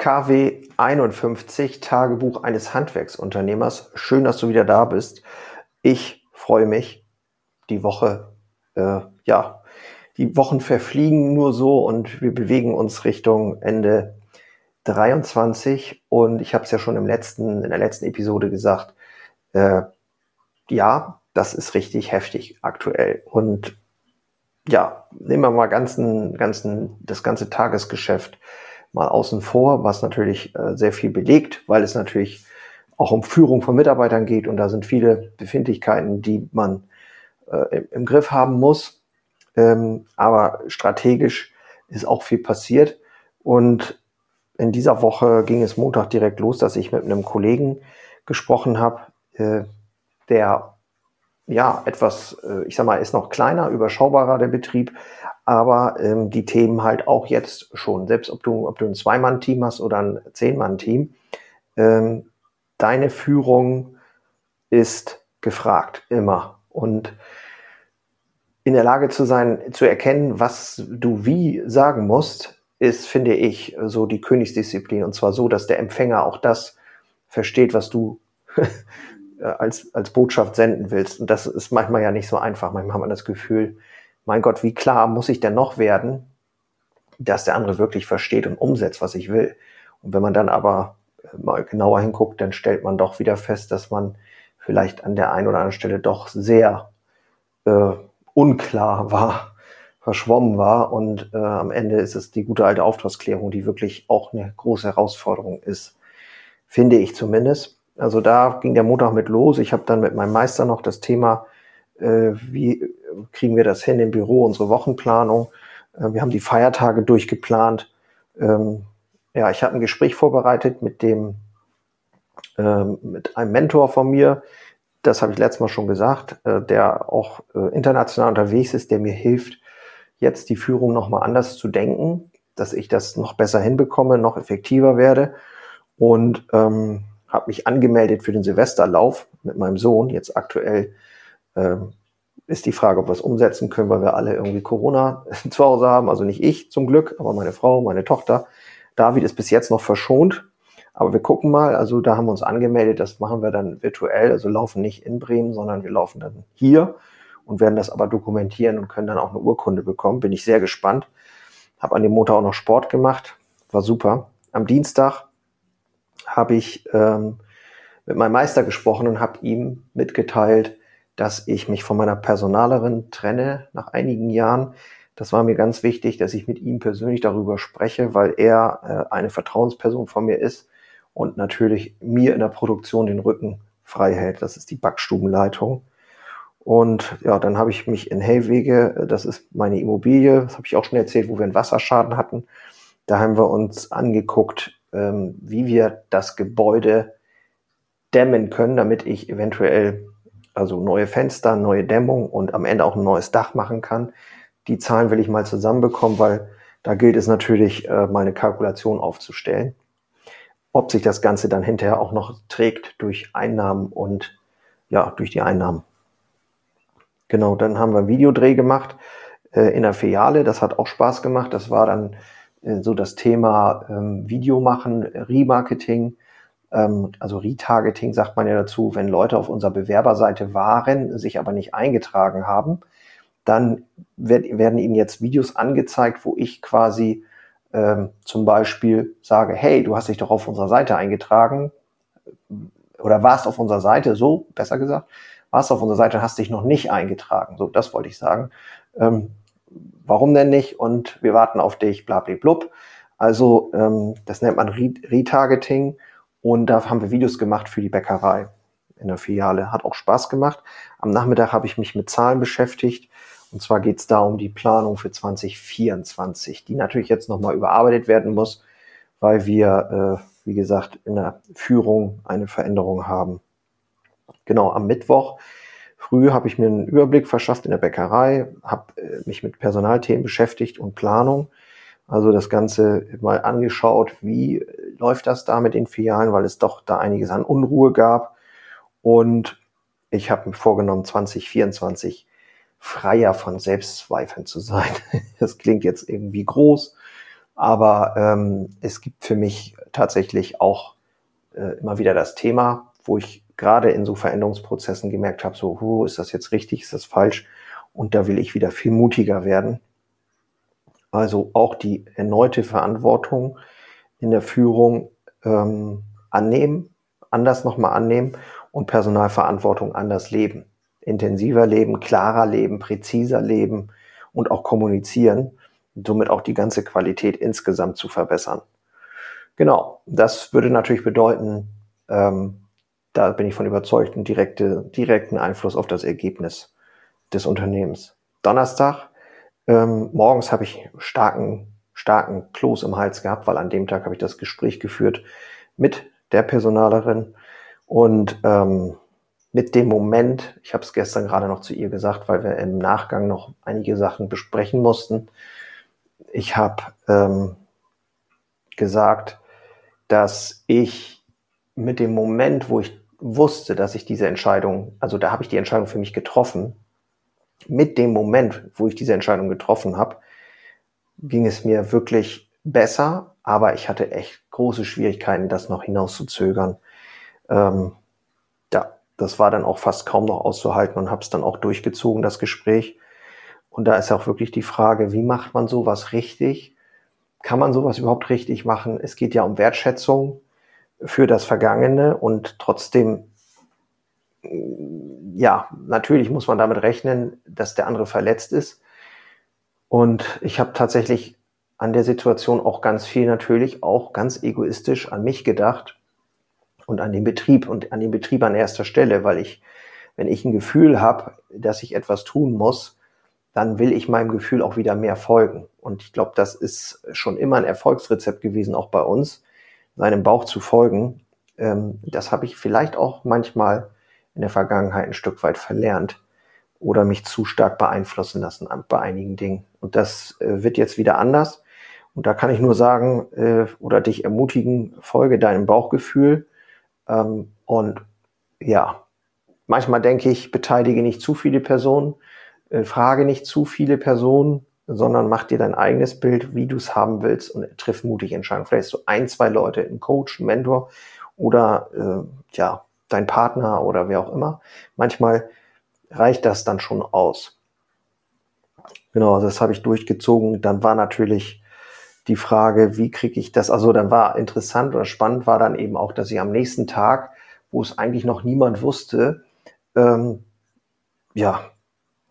KW 51, Tagebuch eines Handwerksunternehmers. Schön, dass du wieder da bist. Ich freue mich. Die Woche, äh, ja, die Wochen verfliegen nur so und wir bewegen uns Richtung Ende 23. Und ich habe es ja schon im letzten, in der letzten Episode gesagt, äh, ja, das ist richtig heftig aktuell. Und ja, nehmen wir mal ganzen, ganzen, das ganze Tagesgeschäft mal außen vor, was natürlich äh, sehr viel belegt, weil es natürlich auch um Führung von Mitarbeitern geht und da sind viele Befindlichkeiten, die man äh, im, im, Griff haben muss. Ähm, aber strategisch ist auch viel passiert und in dieser Woche ging es Montag direkt los, dass ich mit einem Kollegen gesprochen habe, äh, der ja etwas, äh, ich sag mal, ist noch kleiner, überschaubarer der Betrieb, aber ähm, die Themen halt auch jetzt schon, selbst ob du, ob du ein Zwei-Mann-Team hast oder ein Zehn-Mann-Team, ähm, deine Führung ist gefragt, immer. Und in der Lage zu sein, zu erkennen, was du wie sagen musst, ist, finde ich, so die Königsdisziplin. Und zwar so, dass der Empfänger auch das versteht, was du als, als Botschaft senden willst. Und das ist manchmal ja nicht so einfach. Manchmal hat man das Gefühl, mein Gott, wie klar muss ich denn noch werden, dass der andere wirklich versteht und umsetzt, was ich will. Und wenn man dann aber äh, mal genauer hinguckt, dann stellt man doch wieder fest, dass man vielleicht an der einen oder anderen Stelle doch sehr äh, unklar war, verschwommen war. Und äh, am Ende ist es die gute alte Auftragsklärung, die wirklich auch eine große Herausforderung ist, finde ich zumindest. Also da ging der Montag mit los. Ich habe dann mit meinem Meister noch das Thema äh, wie kriegen wir das hin im Büro, unsere Wochenplanung. Äh, wir haben die Feiertage durchgeplant. Ähm, ja, ich habe ein Gespräch vorbereitet mit dem, ähm, mit einem Mentor von mir. Das habe ich letztes Mal schon gesagt, äh, der auch äh, international unterwegs ist, der mir hilft, jetzt die Führung nochmal anders zu denken, dass ich das noch besser hinbekomme, noch effektiver werde. Und ähm, habe mich angemeldet für den Silvesterlauf mit meinem Sohn, jetzt aktuell ähm, ist die Frage, ob wir es umsetzen können, weil wir alle irgendwie Corona zu Hause haben. Also nicht ich zum Glück, aber meine Frau, meine Tochter. David ist bis jetzt noch verschont. Aber wir gucken mal, also da haben wir uns angemeldet, das machen wir dann virtuell, also laufen nicht in Bremen, sondern wir laufen dann hier und werden das aber dokumentieren und können dann auch eine Urkunde bekommen. Bin ich sehr gespannt. Habe an dem Montag auch noch Sport gemacht, war super. Am Dienstag habe ich ähm, mit meinem Meister gesprochen und habe ihm mitgeteilt, dass ich mich von meiner Personalerin trenne nach einigen Jahren. Das war mir ganz wichtig, dass ich mit ihm persönlich darüber spreche, weil er äh, eine Vertrauensperson von mir ist und natürlich mir in der Produktion den Rücken frei hält. Das ist die Backstubenleitung. Und ja, dann habe ich mich in Hellwege, äh, das ist meine Immobilie, das habe ich auch schon erzählt, wo wir einen Wasserschaden hatten. Da haben wir uns angeguckt, ähm, wie wir das Gebäude dämmen können, damit ich eventuell also neue Fenster, neue Dämmung und am Ende auch ein neues Dach machen kann. Die Zahlen will ich mal zusammenbekommen, weil da gilt es natürlich, äh, mal eine Kalkulation aufzustellen. Ob sich das Ganze dann hinterher auch noch trägt durch Einnahmen und ja, durch die Einnahmen. Genau, dann haben wir einen Videodreh gemacht äh, in der Filiale. Das hat auch Spaß gemacht. Das war dann äh, so das Thema ähm, Video machen, Remarketing also Retargeting sagt man ja dazu, wenn Leute auf unserer Bewerberseite waren, sich aber nicht eingetragen haben, dann werden ihnen jetzt Videos angezeigt, wo ich quasi ähm, zum Beispiel sage, hey, du hast dich doch auf unserer Seite eingetragen oder warst auf unserer Seite, so besser gesagt, warst auf unserer Seite, hast dich noch nicht eingetragen. So, das wollte ich sagen. Ähm, warum denn nicht? Und wir warten auf dich, bla, bla, blub. Also ähm, das nennt man Retargeting. Und da haben wir Videos gemacht für die Bäckerei in der Filiale. Hat auch Spaß gemacht. Am Nachmittag habe ich mich mit Zahlen beschäftigt. Und zwar geht es da um die Planung für 2024, die natürlich jetzt nochmal überarbeitet werden muss, weil wir, äh, wie gesagt, in der Führung eine Veränderung haben. Genau, am Mittwoch früh habe ich mir einen Überblick verschafft in der Bäckerei, habe äh, mich mit Personalthemen beschäftigt und Planung. Also das Ganze mal angeschaut, wie läuft das da mit den Filialen, weil es doch da einiges an Unruhe gab. Und ich habe mir vorgenommen, 2024 freier von Selbstzweifeln zu sein. Das klingt jetzt irgendwie groß, Aber ähm, es gibt für mich tatsächlich auch äh, immer wieder das Thema, wo ich gerade in so Veränderungsprozessen gemerkt habe, so, huh, ist das jetzt richtig, ist das falsch? Und da will ich wieder viel mutiger werden. Also auch die erneute Verantwortung in der Führung ähm, annehmen, anders nochmal annehmen und Personalverantwortung anders leben. Intensiver leben, klarer leben, präziser leben und auch kommunizieren, somit auch die ganze Qualität insgesamt zu verbessern. Genau, das würde natürlich bedeuten, ähm, da bin ich von überzeugt, einen direkte, direkten Einfluss auf das Ergebnis des Unternehmens. Donnerstag, ähm, morgens habe ich starken, starken Kloß im Hals gehabt, weil an dem Tag habe ich das Gespräch geführt mit der Personalerin und ähm, mit dem Moment, ich habe es gestern gerade noch zu ihr gesagt, weil wir im Nachgang noch einige Sachen besprechen mussten. Ich habe ähm, gesagt, dass ich mit dem Moment, wo ich wusste, dass ich diese Entscheidung, also da habe ich die Entscheidung für mich getroffen, mit dem Moment, wo ich diese Entscheidung getroffen habe, ging es mir wirklich besser, aber ich hatte echt große Schwierigkeiten, das noch hinauszuzögern. Ähm, ja, das war dann auch fast kaum noch auszuhalten und habe es dann auch durchgezogen, das Gespräch. Und da ist auch wirklich die Frage, wie macht man sowas richtig? Kann man sowas überhaupt richtig machen? Es geht ja um Wertschätzung für das Vergangene und trotzdem, ja, natürlich muss man damit rechnen, dass der andere verletzt ist. Und ich habe tatsächlich an der Situation auch ganz viel natürlich auch ganz egoistisch an mich gedacht und an den Betrieb und an den Betrieb an erster Stelle, weil ich, wenn ich ein Gefühl habe, dass ich etwas tun muss, dann will ich meinem Gefühl auch wieder mehr folgen. Und ich glaube, das ist schon immer ein Erfolgsrezept gewesen, auch bei uns, seinem Bauch zu folgen. Ähm, das habe ich vielleicht auch manchmal in der Vergangenheit ein Stück weit verlernt oder mich zu stark beeinflussen lassen bei einigen Dingen. Und das äh, wird jetzt wieder anders. Und da kann ich nur sagen äh, oder dich ermutigen, folge deinem Bauchgefühl ähm, und ja, manchmal denke ich, beteilige nicht zu viele Personen, äh, frage nicht zu viele Personen, sondern mach dir dein eigenes Bild, wie du es haben willst und triff mutig Entscheidungen. Vielleicht so ein, zwei Leute, ein Coach, ein Mentor oder äh, ja, dein Partner oder wer auch immer. Manchmal reicht das dann schon aus. Genau, das habe ich durchgezogen. Dann war natürlich die Frage, wie kriege ich das? Also dann war interessant oder spannend war dann eben auch, dass ich am nächsten Tag, wo es eigentlich noch niemand wusste, ähm, ja,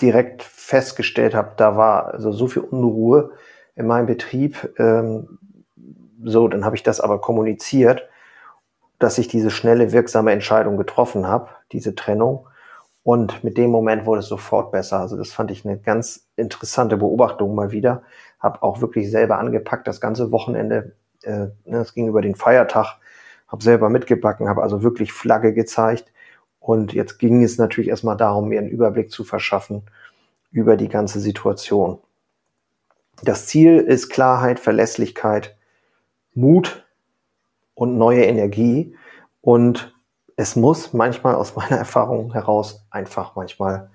direkt festgestellt habe, da war also so viel Unruhe in meinem Betrieb. Ähm, so, dann habe ich das aber kommuniziert, dass ich diese schnelle, wirksame Entscheidung getroffen habe, diese Trennung. Und mit dem Moment wurde es sofort besser. Also das fand ich eine ganz interessante Beobachtung mal wieder. Habe auch wirklich selber angepackt, das ganze Wochenende. Äh, das ging über den Feiertag. Habe selber mitgebacken, habe also wirklich Flagge gezeigt. Und jetzt ging es natürlich erstmal darum, mir einen Überblick zu verschaffen über die ganze Situation. Das Ziel ist Klarheit, Verlässlichkeit, Mut und neue Energie. Und es muss manchmal aus meiner Erfahrung heraus einfach manchmal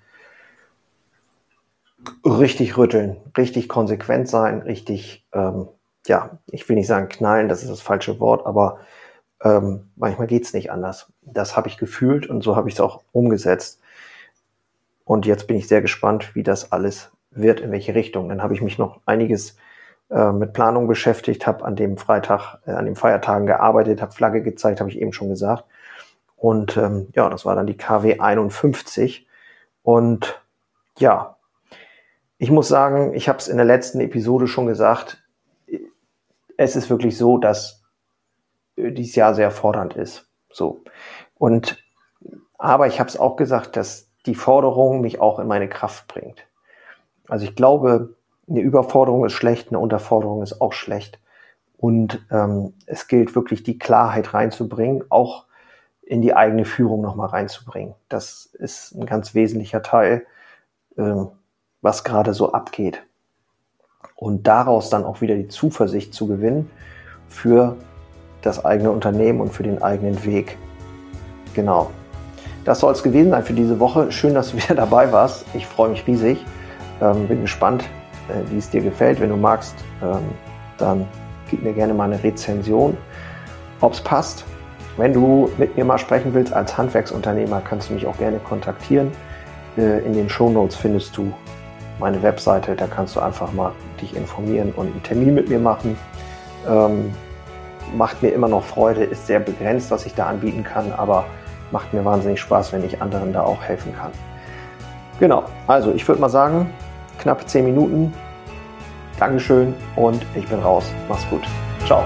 richtig rütteln, richtig konsequent sein, richtig, ähm, ja, ich will nicht sagen knallen, das ist das falsche Wort, aber ähm, manchmal geht's nicht anders. Das habe ich gefühlt und so habe ich es auch umgesetzt. Und jetzt bin ich sehr gespannt, wie das alles wird, in welche Richtung. Dann habe ich mich noch einiges äh, mit Planung beschäftigt, habe an dem Freitag, äh, an den Feiertagen gearbeitet, habe Flagge gezeigt, habe ich eben schon gesagt. Und ähm, ja, das war dann die KW 51. Und ja, ich muss sagen, ich habe es in der letzten Episode schon gesagt, es ist wirklich so, dass dieses Jahr sehr fordernd ist. So. Und aber ich habe es auch gesagt, dass die Forderung mich auch in meine Kraft bringt. Also ich glaube, eine Überforderung ist schlecht, eine Unterforderung ist auch schlecht. Und ähm, es gilt wirklich, die Klarheit reinzubringen, auch in die eigene Führung nochmal reinzubringen. Das ist ein ganz wesentlicher Teil, ähm, was gerade so abgeht. Und daraus dann auch wieder die Zuversicht zu gewinnen für das eigene Unternehmen und für den eigenen Weg. Genau. Das soll es gewesen sein für diese Woche. Schön, dass du wieder dabei warst. Ich freue mich riesig. Ähm, bin gespannt, wie es dir gefällt. Wenn du magst, ähm, dann gib mir gerne mal eine Rezension, ob es passt. Wenn du mit mir mal sprechen willst als Handwerksunternehmer, kannst du mich auch gerne kontaktieren. Äh, in den Show Notes findest du meine Webseite, da kannst du einfach mal dich informieren und einen Termin mit mir machen. Ähm, macht mir immer noch Freude, ist sehr begrenzt, was ich da anbieten kann, aber macht mir wahnsinnig Spaß, wenn ich anderen da auch helfen kann. Genau, also ich würde mal sagen, knappe 10 Minuten. Dankeschön und ich bin raus. Mach's gut. Ciao.